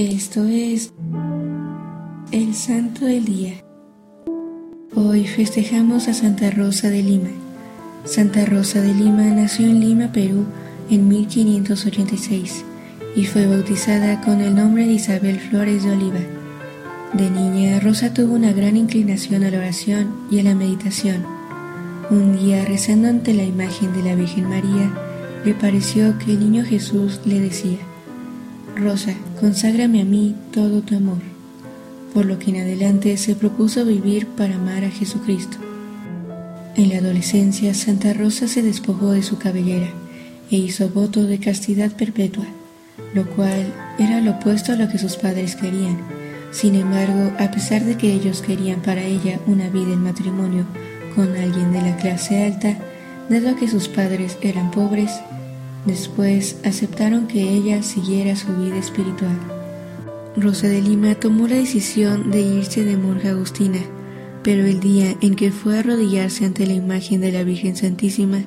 Esto es el Santo del Día. Hoy festejamos a Santa Rosa de Lima. Santa Rosa de Lima nació en Lima, Perú, en 1586 y fue bautizada con el nombre de Isabel Flores de Oliva. De niña, Rosa tuvo una gran inclinación a la oración y a la meditación. Un día, rezando ante la imagen de la Virgen María, le pareció que el niño Jesús le decía, Rosa, conságrame a mí todo tu amor, por lo que en adelante se propuso vivir para amar a Jesucristo. En la adolescencia, Santa Rosa se despojó de su cabellera e hizo voto de castidad perpetua, lo cual era lo opuesto a lo que sus padres querían. Sin embargo, a pesar de que ellos querían para ella una vida en matrimonio con alguien de la clase alta, dado que sus padres eran pobres, Después aceptaron que ella siguiera su vida espiritual. Rosa de Lima tomó la decisión de irse de monja agustina, pero el día en que fue a arrodillarse ante la imagen de la Virgen Santísima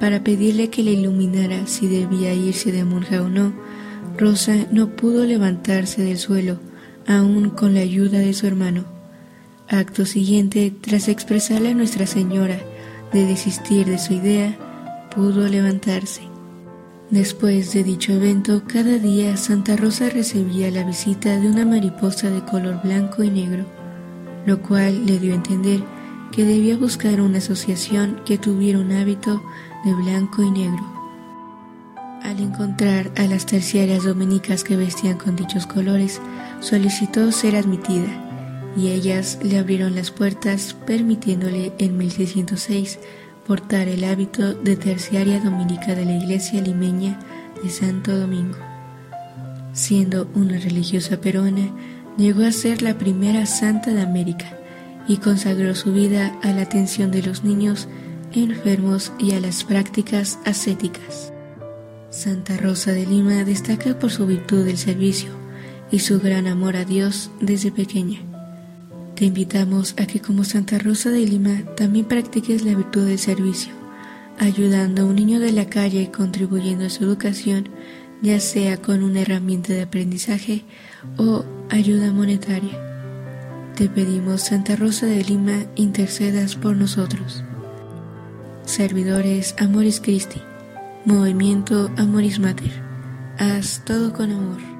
para pedirle que le iluminara si debía irse de monja o no, Rosa no pudo levantarse del suelo, aún con la ayuda de su hermano. Acto siguiente, tras expresarle a Nuestra Señora de desistir de su idea, pudo levantarse. Después de dicho evento, cada día Santa Rosa recibía la visita de una mariposa de color blanco y negro, lo cual le dio a entender que debía buscar una asociación que tuviera un hábito de blanco y negro. Al encontrar a las terciarias dominicas que vestían con dichos colores, solicitó ser admitida y ellas le abrieron las puertas permitiéndole en 1606 portar el hábito de terciaria dominica de la iglesia limeña de Santo Domingo. Siendo una religiosa peruana, llegó a ser la primera santa de América y consagró su vida a la atención de los niños enfermos y a las prácticas ascéticas. Santa Rosa de Lima destaca por su virtud del servicio y su gran amor a Dios desde pequeña. Te invitamos a que como Santa Rosa de Lima también practiques la virtud del servicio, ayudando a un niño de la calle contribuyendo a su educación, ya sea con una herramienta de aprendizaje o ayuda monetaria. Te pedimos, Santa Rosa de Lima, intercedas por nosotros. Servidores Amoris Christi, Movimiento Amoris Mater. Haz todo con amor.